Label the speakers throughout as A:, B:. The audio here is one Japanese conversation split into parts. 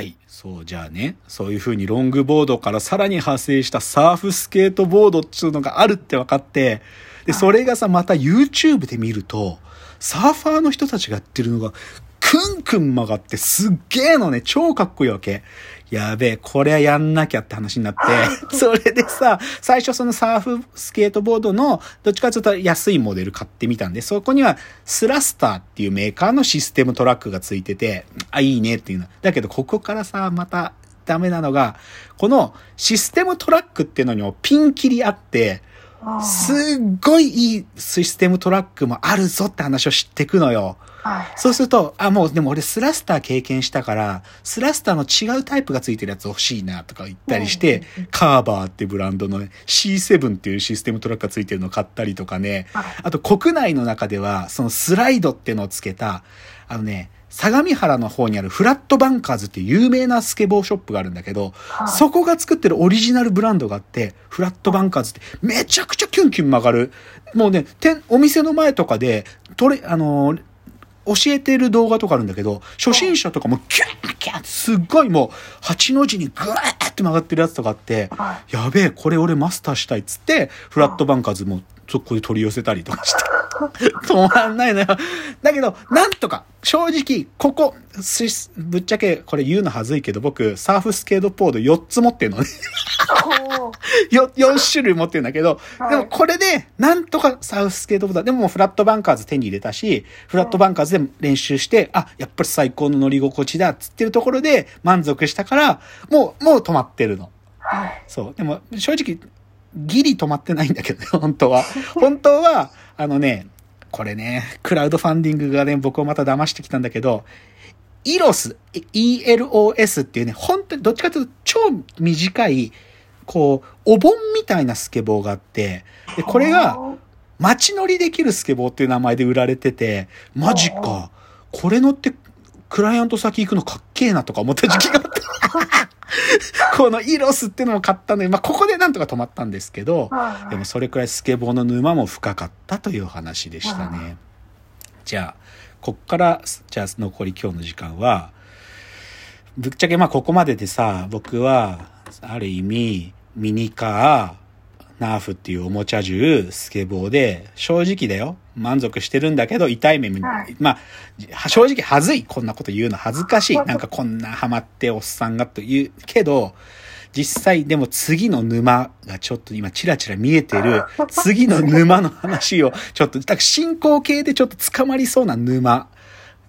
A: はい。そう、じゃあね、そういう風にロングボードからさらに派生したサーフスケートボードっていうのがあるって分かって、で、それがさ、また YouTube で見ると、サーファーの人たちがやってるのが、くんくん曲がってすっげえのね、超かっこいいわけ。やべえ、これはやんなきゃって話になって、それでさ、最初そのサーフスケートボードの、どっちかというと安いモデル買ってみたんで、そこにはスラスターっていうメーカーのシステムトラックがついてて、あ、いいねっていうの。だけど、ここからさ、またダメなのが、このシステムトラックっていうのにもピンキリあって、
B: あ
A: すっごいいいシステムトラックもあるぞって話を知ってくのよ。
B: はい。
A: そうすると、あ、もうでも俺スラスター経験したから、スラスターの違うタイプがついてるやつ欲しいなとか言ったりして、カーバーってブランドのね、C7 っていうシステムトラックがついてるのを買ったりとかね、
B: はい
A: あと国内の中では、そのスライドってのをつけた、あのね、相模原の方にあるフラットバンカーズっていう有名なスケボーショップがあるんだけど、
B: はい
A: そこが作ってるオリジナルブランドがあって、フラットバンカーズってめちゃくちゃキュンキュン曲がる。もうね、店お店の前とかで、トレ、あのー教えてる動画とかあるんだけど、初心者とかもキュンキュンってすっごいもう、8の字にグワーって曲がってるやつとかあって、
B: は
A: やべえ、これ俺マスターしたいっつって、フラットバンカーズもそこで取り寄せたりとかして。止まんないのよ。だけど、なんとか、正直、ここ、すぶっちゃけ、これ言うのはずいけど、僕、サーフスケートボード4つ持ってるのね。
B: おー
A: よ、4種類持ってるんだけど、
B: はい
A: でもこれで、なんとかサーフスケートボード、でもフラットバンカーズ手に入れたし、フラットバンカーズで練習して、あ、やっぱり最高の乗り心地だ、つってるところで満足したから、もう、もう止まってるの。
B: はい。
A: そう。でも、正直、ギリ止まってないんだけどね、本当は。本当は、あのね、これね、クラウドファンディングがね、僕をまた騙してきたんだけど、イロス、ELOS っていうね、本当にどっちかというと超短い、こう、お盆みたいなスケボーがあって、で、これが、街乗りできるスケボーっていう名前で売られてて、マジか、これ乗ってクライアント先行くのかっけえなとか思った時期があって。このイロスってのも買ったので、まあ、ここでなんとか止まったんですけど、
B: はい
A: でもそれくらいスケボーの沼も深かったという話でしたね。じゃあ、こっから、じゃあ残り今日の時間は、ぶっちゃけまあここまででさ、僕は、ある意味、ミニカー、ナーフっていうおもちゃ銃、スケボーで、正直だよ。満足してるんだけど、痛い目も、
B: はい
A: まあ、正直恥ずい。こんなこと言うの恥ずかしい。なんかこんなハマっておっさんがと言うけど、実際でも次の沼がちょっと今チラチラ見えてる、次の沼の話をちょっと、だから進行形でちょっと捕まりそうな沼。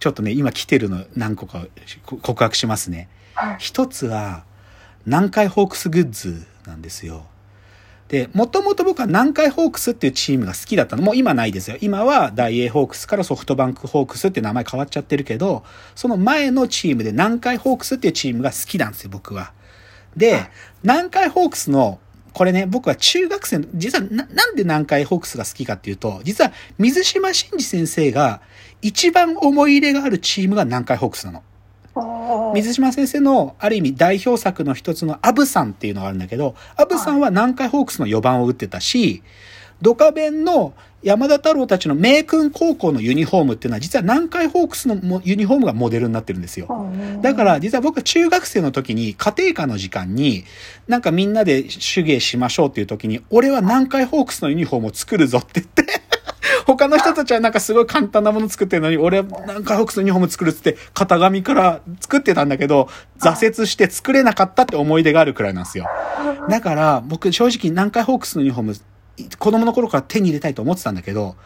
A: ちょっとね、今来てるの何個か告白しますね。
B: はい。
A: 一つは、南海ホークスグッズなんですよ。で、もともと僕は南海ホークスっていうチームが好きだったの。もう今ないですよ。今は大英ホークスからソフトバンクホークスって名前変わっちゃってるけど、その前のチームで南海ホークスっていうチームが好きなんですよ、僕は。で、南海ホークスの、これね、僕は中学生の、実はな、なんで南海ホークスが好きかっていうと、実は水島真司先生が一番思い入れがあるチームが南海ホークスなの。水島先生のある意味代表作の一つのアブさんっていうのがあるんだけど、アブさんは南海ホークスの4番を打ってたし、ドカベンの山田太郎たちの名君高校のユニフォームっていうのは実は南海ホークスのもユニフォームがモデルになってるんですよ。だから、実は僕は中学生の時に家庭科の時間に、なんかみんなで手芸しましょうっていう時に、俺は南海ホークスのユニフォームを作るぞって言って、他の人たちはなんかすごい簡単なもの作ってるのに、俺は南海ホークスのユニフォーム作るっつって、型紙から作ってたんだけど、挫折して作れなかったって思い出があるくらいなんですよ。だから、僕正直南海ホークスのユニフォーム、子供の頃から手に入れたいと思ってたんだけど、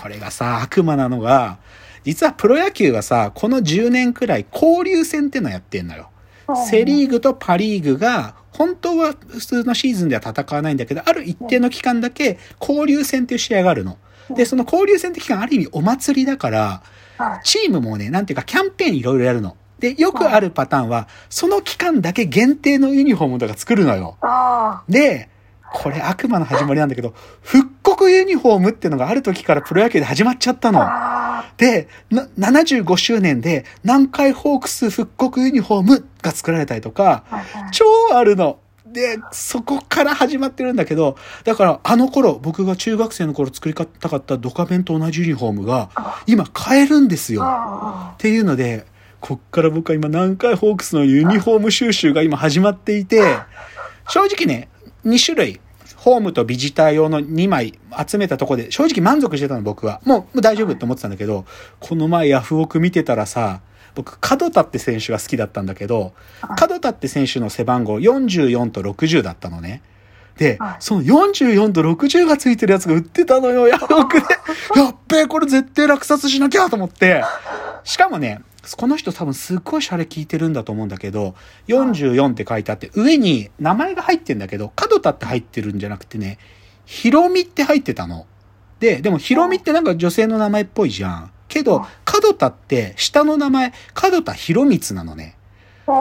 A: これがさ、悪魔なのが、実はプロ野球はさ、この10年くらい交流戦ってのやってんのよ。セリーグとパリーグが、本当は普通のシーズンでは戦わないんだけど、ある一定の期間だけ交流戦っていう試合があるの。で、その交流戦って期間ある意味お祭りだから、
B: はい。
A: チームもね、なんていうかキャンペーンいろいろやるの。で、よくあるパターンは、その期間だけ限定のユニフォームとか作るのよ。
B: あ
A: で、これ悪魔の始まりなんだけど、復刻ユニフォームっていうのがある時からプロ野球で始まっちゃったの。
B: あ
A: で、な75周年で南海ホークス復刻ユニフォームが作られたりとか、超あるの。で、そこから始まってるんだけど、だからあの頃、僕が中学生の頃作りたかったドカベンと同じユニフォームが、今買えるんですよ。っ
B: あ
A: ていうので、こっから僕は今南海ホークスのユニフォーム収集が今始まっていて、正直ね、2種類、ホームとビジター用の2枚集めたとこで、正直満足してたの僕は。もうもう大丈夫って思ってたんだけど、この前ヤフオク見てたらさ、僕、門田って選手が好きだったんだけど、門田って選手の背番号44と60だったのね。で
B: はい、
A: その44と60がついてるやつが売ってたのよ、ヤフオクで。やっべえ、これ絶対落札しなきゃと思って。しかもね、この人多分すっごいシャレ聞いてるんだと思うんだけど、44って書いてあって、上に名前が入ってんだけど、門田って入ってるんじゃなくてね、ひろみって入ってたの。で、でもひろみってなんか女性の名前っぽいじゃん。けど、門田って下の名前、門田博光なのね。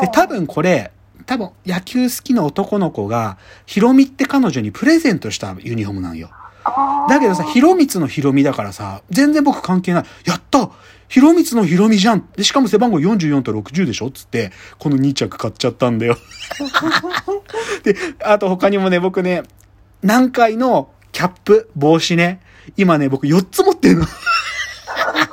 A: で、多分これ、多分野球好きな男の子が、ひろみって彼女にプレゼントしたユニフォームなんよ。だけどさ、ひろみつのひろみだからさ、全然僕関係ない。やったひろみつのひろみじゃんで、しかも背番号44と60でしょ？つって、この2着買っちゃったんだよ。で、あと他にもね、僕ね、南海のキャップ、帽子ね、今ね、僕4つ持ってるの。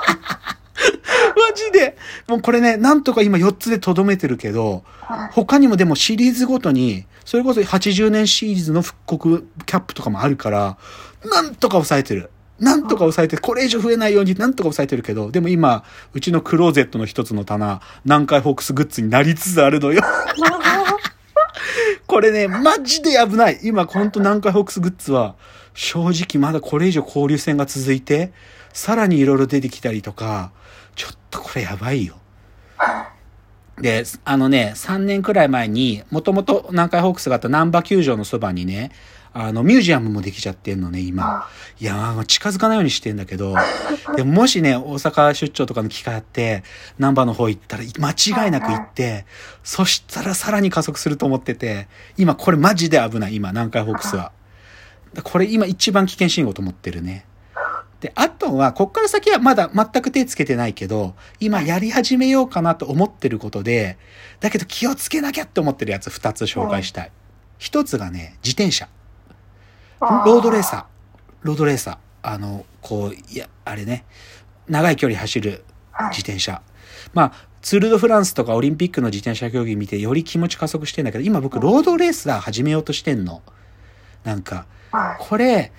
A: マジで。もうこれね、なんとか今4つで留めてるけど、他にもでもシリーズごとに、それこそ80年シリーズの復刻キャップとかもあるから、なんとか抑えてる。なんとか抑えて、これ以上増えないようになんとか抑えてるけど、でも今、うちのクローゼットの一つの棚、南海ホークスグッズになりつつあるのよ。これね、マジで危ない。今、ほんと南海ホークスグッズは、正直まだこれ以上交流戦が続いて、さらにいろいろ出てきたりとか、ちょっとこれやばいよ。で、あのね、3年くらい前に、もともと南海ホークスがあった南波球場のそばにね、あの、ミュージアムもできちゃってんのね、今。いや、近づかないようにしてんだけど、でももしね、大阪出張とかの機会あって、南波の方行ったら間違いなく行って、そしたらさらに加速すると思ってて、今これマジで危ない、今、南海ホークスは。これ今一番危険信号と思ってるね。で、あとは、こっから先はまだ全く手つけてないけど、今やり始めようかなと思ってることで、だけど気をつけなきゃって思ってるやつ2つ紹介したい。一つがね、自転車。ロードレーサー。ロードレーサー。あの、こう、いや、あれね、長い距離走る自転車。まあ、ツール・ド・フランスとかオリンピックの自転車競技見てより気持ち加速してんだけど、今僕ロードレースー始めようとしてんの。なんか、これ、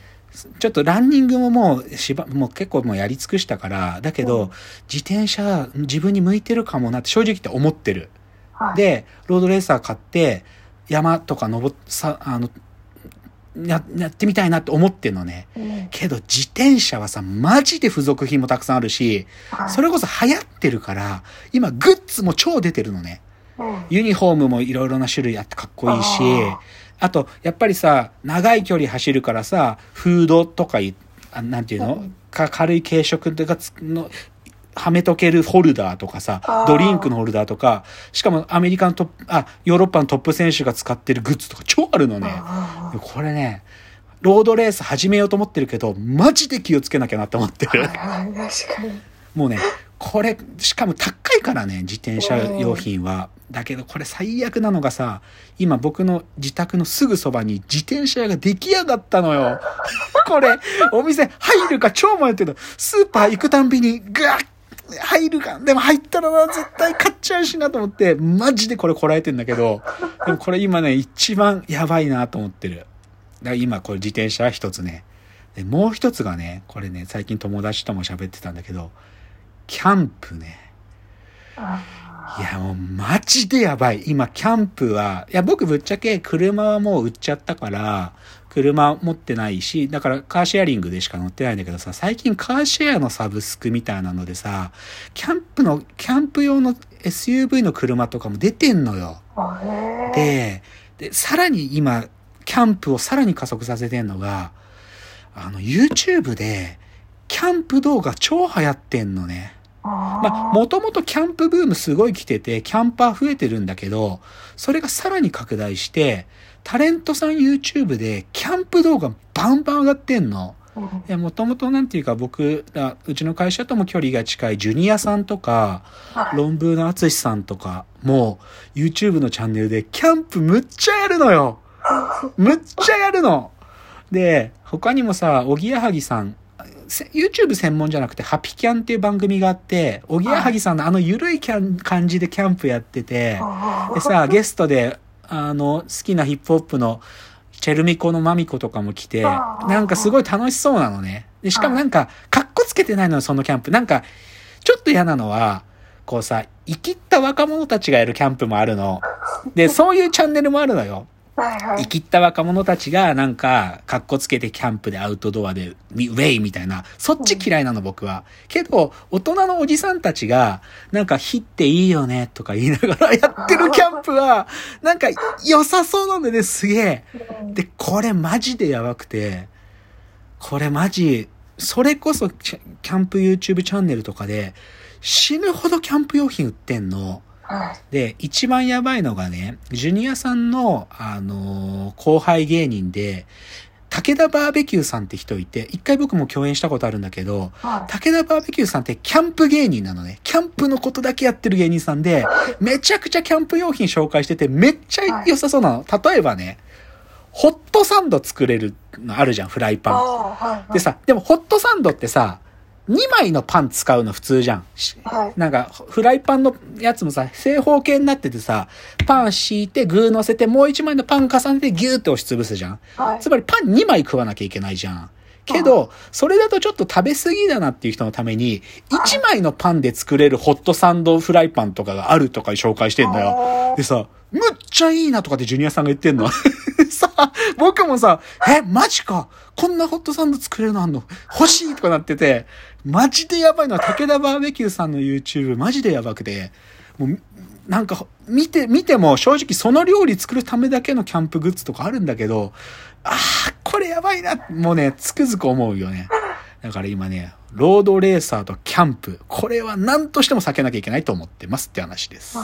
A: ちょっとランニングももうしば、もう結構もうやり尽くしたから、だけど、自転車自分に向いてるかもなって正直言って思ってる。で、ロードレーサー買って、山とか登っ、さ、あの、や、やってみたいなって思ってんのね。けど自転車はさ、マジで付属品もたくさんあるし、それこそ流行ってるから、今グッズも超出てるのね。ユニフォームもいろいろな種類あってかっこいいし、あと、やっぱりさ、長い距離走るからさ、フードとかい、あなんていうの、か軽い軽食とかつの、はめとけるホルダーとかさドリンクのホルダーとか、しかもアメリカのトップ、あ、ヨーロッパのトップ選手が使ってるグッズとか超あるのね。これね、ロードレース始めようと思ってるけど、マジで気をつけなきゃなって思ってる。
B: 確かに。
A: もうね、これ、しかも高いからね、自転車用品は。だけどこれ最悪なのがさ、今僕の自宅のすぐそばに自転車屋が出来上がったのよ。これ、お店入るか超迷ってるの。スーパー行くたんびに、ぐわっ入るか。でも入ったらな、絶対買っちゃうしなと思って、マジでこれこらえてんだけど、でもこれ今ね、一番やばいなと思ってる。だから今これ自転車一つね。で、もう一つがね、これね、最近友達とも喋ってたんだけど、キャンプね。いや、もうマジでやばい。今、キャンプは、いや、僕ぶっちゃけ車はもう売っちゃったから、車持ってないし、だからカーシェアリングでしか乗ってないんだけどさ、最近カーシェアのサブスクみたいなのでさ、キャンプの、キャンプ用の SUV の車とかも出てんのよ。で、で、さらに今、キャンプをさらに加速させてんのが、あの、YouTube で、キャンプ動画超流行ってんのね。まあ、もともとキャンプブームすごい来てて、キャンパー増えてるんだけど、それがさらに拡大して、タレントさん YouTube でキャンプ動画バンバン上がってんの。もともとなんていうか僕ら、うちの会社とも距離が近いジュニアさんとか、論文の淳さんとかも YouTube のチャンネルでキャンプむっちゃやるのよ。むっちゃやるの。で、他にもさ、おぎやはぎさん、せ YouTube 専門じゃなくて、ハピキャンっていう番組があって、おぎやはぎさんのあのゆるいキャン感じでキャンプやってて、でさ、ゲストで、あの、好きなヒップホップの、チェルミコのマミコとかも来て、なんかすごい楽しそうなのね。で、しかもなんか、かっこつけてないのよ、そのキャンプ。なんか、ちょっと嫌なのは、こうさ、生きった若者たちがやるキャンプもあるの。で、そういうチャンネルもあるのよ。生きった若者たちがなんか、かっこつけてキャンプでアウトドアで、ウェイみたいな、そっち嫌いなの僕は。けど、大人のおじさんたちが、なんか火っていいよねとか言いながら やってるキャンプは、なんか良さそうなんでね、すげえ。で、これマジでやばくて、これマジ、それこそキャンプ YouTube チャンネルとかで、死ぬほどキャンプ用品売ってんの。
B: はい。
A: で、一番やばいのがね、ジュニアさんの、あのー後輩芸人で、武田バーベキューさんって人いて、一回僕も共演したことあるんだけど、
B: はい。
A: 武田バーベキューさんってキャンプ芸人なのね。キャンプのことだけやってる芸人さんで、めちゃくちゃキャンプ用品紹介してて、めっちゃ良さそうなの。例えばね、ホットサンド作れるのあるじゃん、フライパン。
B: ああ、はい。
A: でさ、でもホットサンドってさ、2枚のパン使うの普通じゃん。し
B: はい。
A: なんか、フライパンのやつもさ、正方形になっててさ、パン敷いて、具乗せて、もう1枚のパン重ねて、ギューって押しつぶすじゃん。
B: はい。
A: つまりパン2枚食わなきゃいけないじゃん。けど、それだとちょっと食べ過ぎだなっていう人のために、1枚のパンで作れるホットサンドフライパンとかがあるとか紹介してんだよ。
B: よ
A: でさ、むっちゃいいなとかってジュニアさんが言ってんの？さあ、僕もさ、え、マジか？こんなホットサンド作れるのあんの？欲しいとかなってて、マジでやばいのは武田バーベキューさんの YouTube マジでやばくて、もう、なんか、見て、見ても正直その料理作るためだけのキャンプグッズとかあるんだけど、ああ、これやばいな。もうね、つくづく思うよね。だから今ね、ロードレーサーとキャンプ、これは何としても避けなきゃいけないと思ってますって話です。